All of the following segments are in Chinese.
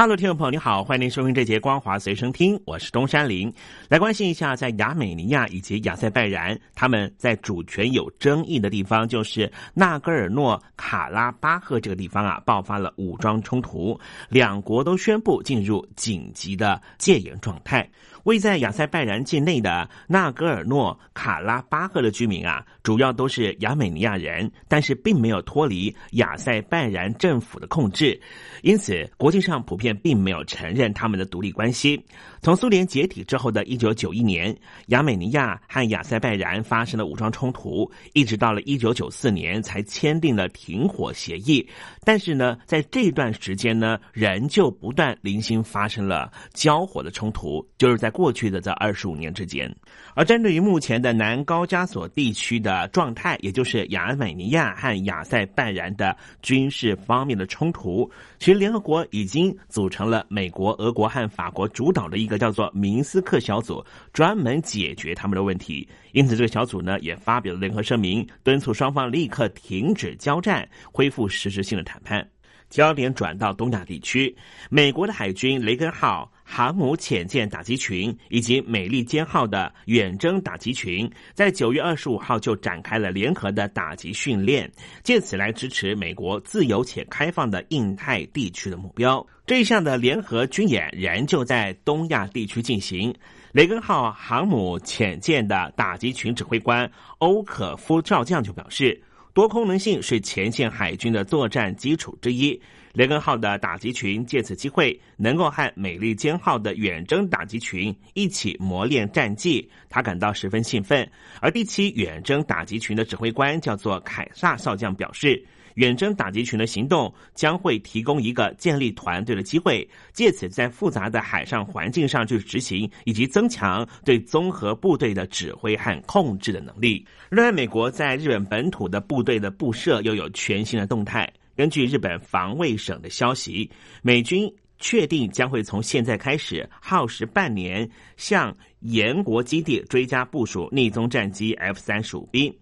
大陆听众朋友，你好，欢迎您收听这节光华随身听，我是东山林，来关心一下，在亚美尼亚以及亚塞拜然，他们在主权有争议的地方，就是纳戈尔诺卡拉巴赫这个地方啊，爆发了武装冲突，两国都宣布进入紧急的戒严状态。位在亚塞拜然境内的纳戈尔诺卡拉巴赫的居民啊，主要都是亚美尼亚人，但是并没有脱离亚塞拜然政府的控制，因此国际上普遍并没有承认他们的独立关系。从苏联解体之后的一九九一年，亚美尼亚和亚塞拜然发生了武装冲突，一直到了一九九四年才签订了停火协议。但是呢，在这段时间呢，仍旧不断零星发生了交火的冲突，就是在过去的这二十五年之间。而针对于目前的南高加索地区的状态，也就是亚美尼亚和亚塞拜然的军事方面的冲突，其实联合国已经组成了美国、俄国和法国主导的。一个叫做明斯克小组，专门解决他们的问题。因此，这个小组呢也发表了联合声明，敦促双方立刻停止交战，恢复实质性的谈判。焦点转到东亚地区，美国的海军雷根号航母潜舰打击群以及美利坚号的远征打击群，在九月二十五号就展开了联合的打击训练，借此来支持美国自由且开放的印太地区的目标。这一项的联合军演仍旧在东亚地区进行。雷根号航母潜舰的打击群指挥官欧可夫少将就表示。多功能性是前线海军的作战基础之一。雷根号的打击群借此机会，能够和美利坚号的远征打击群一起磨练战绩，他感到十分兴奋。而第七远征打击群的指挥官叫做凯撒少将表示。远征打击群的行动将会提供一个建立团队的机会，借此在复杂的海上环境上去执行，以及增强对综合部队的指挥和控制的能力。另外，美国在日本本土的部队的布设又有全新的动态。根据日本防卫省的消息，美军确定将会从现在开始耗时半年，向岩国基地追加部署逆踪战机 F 三十五 B。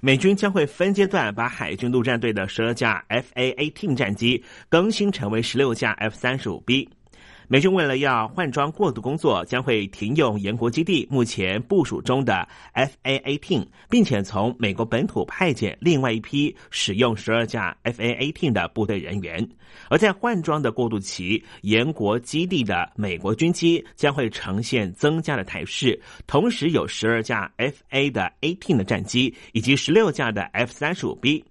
美军将会分阶段把海军陆战队的十二架 F/A-18 战机更新成为十六架 F 三十五 B。美军为了要换装过渡工作，将会停用延国基地目前部署中的 F/A-18，并且从美国本土派遣另外一批使用十二架 F/A-18 的部队人员。而在换装的过渡期，延国基地的美国军机将会呈现增加的态势，同时有十二架 F/A 的18的战机以及十六架的 F-35B。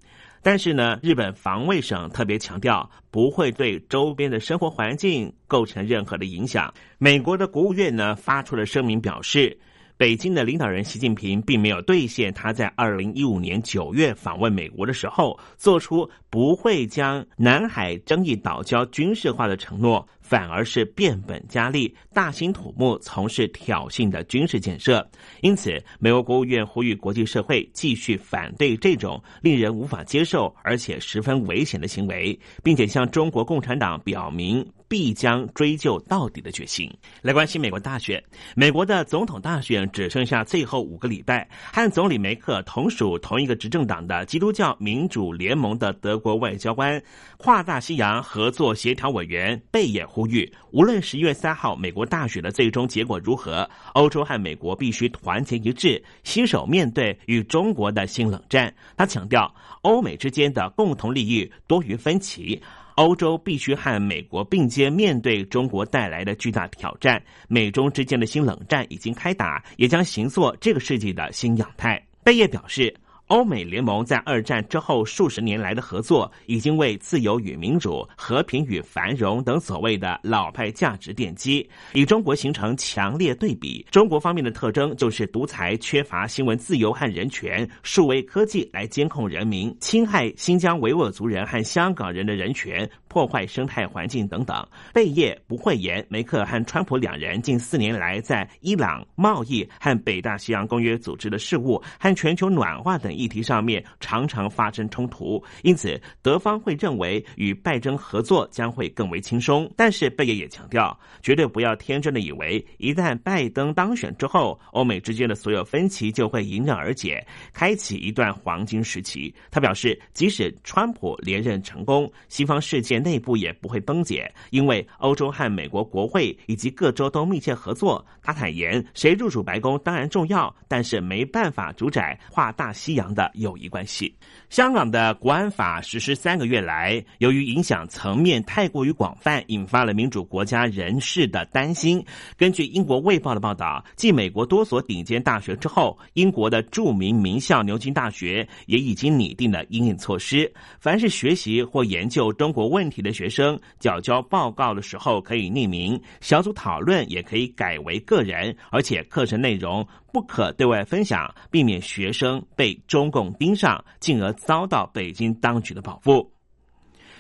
但是呢，日本防卫省特别强调，不会对周边的生活环境构成任何的影响。美国的国务院呢发出了声明，表示。北京的领导人习近平并没有兑现他在二零一五年九月访问美国的时候做出不会将南海争议岛礁军事化的承诺，反而是变本加厉、大兴土木从事挑衅的军事建设。因此，美国国务院呼吁国际社会继续反对这种令人无法接受而且十分危险的行为，并且向中国共产党表明。必将追究到底的决心。来关心美国大选，美国的总统大选只剩下最后五个礼拜。和总理梅克同属同一个执政党的基督教民主联盟的德国外交官、跨大西洋合作协调委员贝也呼吁，无论十一月三号美国大选的最终结果如何，欧洲和美国必须团结一致，携手面对与中国的新冷战。他强调，欧美之间的共同利益多于分歧。欧洲必须和美国并肩面对中国带来的巨大挑战。美中之间的新冷战已经开打，也将形作这个世纪的新样态。贝叶表示。欧美联盟在二战之后数十年来的合作，已经为自由与民主、和平与繁荣等所谓的老派价值奠基，与中国形成强烈对比。中国方面的特征就是独裁、缺乏新闻自由和人权，数位科技来监控人民，侵害新疆维吾尔族人和香港人的人权。破坏生态环境等等。贝叶不讳言，梅克和川普两人近四年来在伊朗贸易和北大西洋公约组织的事务和全球暖化等议题上面常常发生冲突，因此德方会认为与拜登合作将会更为轻松。但是贝叶也强调，绝对不要天真的以为一旦拜登当选之后，欧美之间的所有分歧就会迎刃而解，开启一段黄金时期。他表示，即使川普连任成功，西方世界内部也不会崩解，因为欧洲和美国国会以及各州都密切合作。他坦言，谁入主白宫当然重要，但是没办法主宰跨大西洋的友谊关系。香港的国安法实施三个月来，由于影响层面太过于广泛，引发了民主国家人士的担心。根据英国《卫报》的报道，继美国多所顶尖大学之后，英国的著名名校牛津大学也已经拟定了应应措施。凡是学习或研究中国问题的学生，缴交报告的时候可以匿名，小组讨论也可以改为个人，而且课程内容不可对外分享，避免学生被中共盯上，进而遭到北京当局的保护。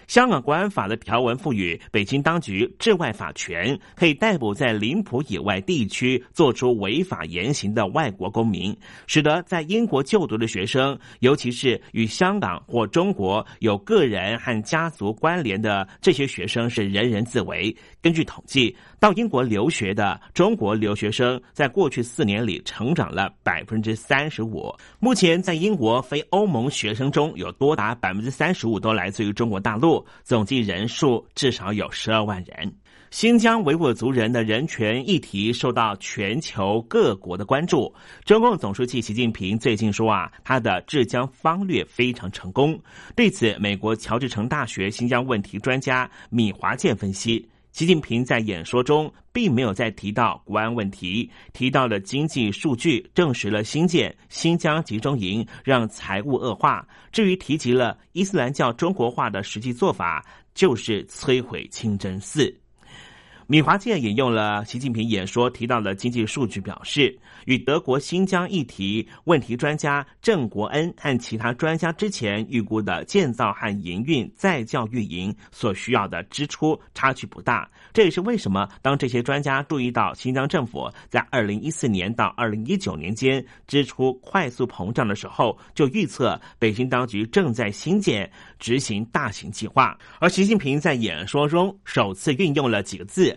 香港国安法的条文赋予北京当局治外法权，可以逮捕在领土以外地区做出违法言行的外国公民，使得在英国就读的学生，尤其是与香港或中国有个人和家族关联的这些学生，是人人自危。根据统计，到英国留学的中国留学生在过去四年里成长了百分之三十五。目前，在英国非欧盟学生中有多达百分之三十五都来自于中国大陆，总计人数至少有十二万人。新疆维吾尔族人的人权议题受到全球各国的关注。中共总书记习近平最近说啊，他的治疆方略非常成功。对此，美国乔治城大学新疆问题专家米华健分析。习近平在演说中并没有再提到国安问题，提到了经济数据，证实了新建新疆集中营让财务恶化。至于提及了伊斯兰教中国化的实际做法，就是摧毁清真寺。米华健引用了习近平演说提到的经济数据，表示与德国新疆议题问题专家郑国恩和其他专家之前预估的建造和营运再教育营所需要的支出差距不大。这也是为什么当这些专家注意到新疆政府在二零一四年到二零一九年间支出快速膨胀的时候，就预测北京当局正在新建执行大型计划。而习近平在演说中首次运用了几个字。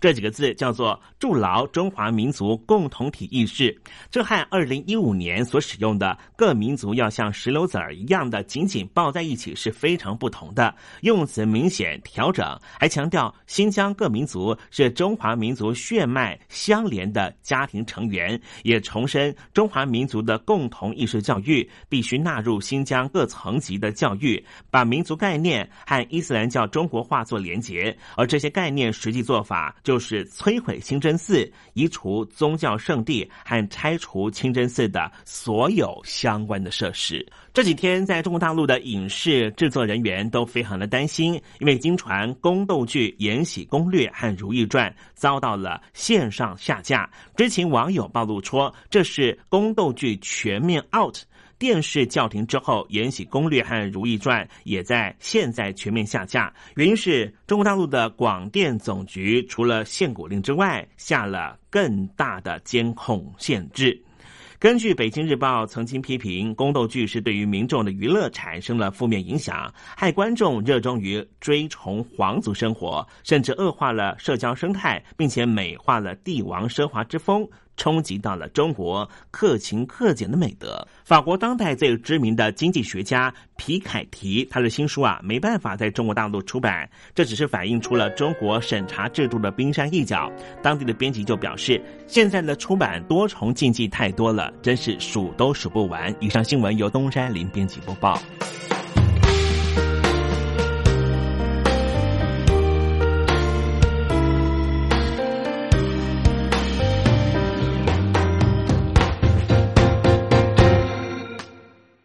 这几个字叫做“筑牢中华民族共同体意识”，这和二零一五年所使用的“各民族要像石榴籽儿一样的紧紧抱在一起”是非常不同的，用词明显调整，还强调新疆各民族是中华民族血脉相连的家庭成员，也重申中华民族的共同意识教育必须纳入新疆各层级的教育，把民族概念和伊斯兰教中国化做连结，而这些概念实际做法。就是摧毁清真寺、移除宗教圣地和拆除清真寺的所有相关的设施。这几天，在中国大陆的影视制作人员都非常的担心，因为经传宫斗剧《延禧攻略》和《如懿传》遭到了线上下架。知情网友暴露说，这是宫斗剧全面 out。电视叫停之后，《延禧攻略》和《如懿传》也在现在全面下架。原因是中国大陆的广电总局除了限股令之外，下了更大的监控限制。根据《北京日报》曾经批评，宫斗剧是对于民众的娱乐产生了负面影响，害观众热衷于追崇皇族生活，甚至恶化了社交生态，并且美化了帝王奢华之风。冲击到了中国克勤克俭的美德。法国当代最知名的经济学家皮凯提，他的新书啊没办法在中国大陆出版，这只是反映出了中国审查制度的冰山一角。当地的编辑就表示，现在的出版多重禁忌太多了，真是数都数不完。以上新闻由东山林编辑播报。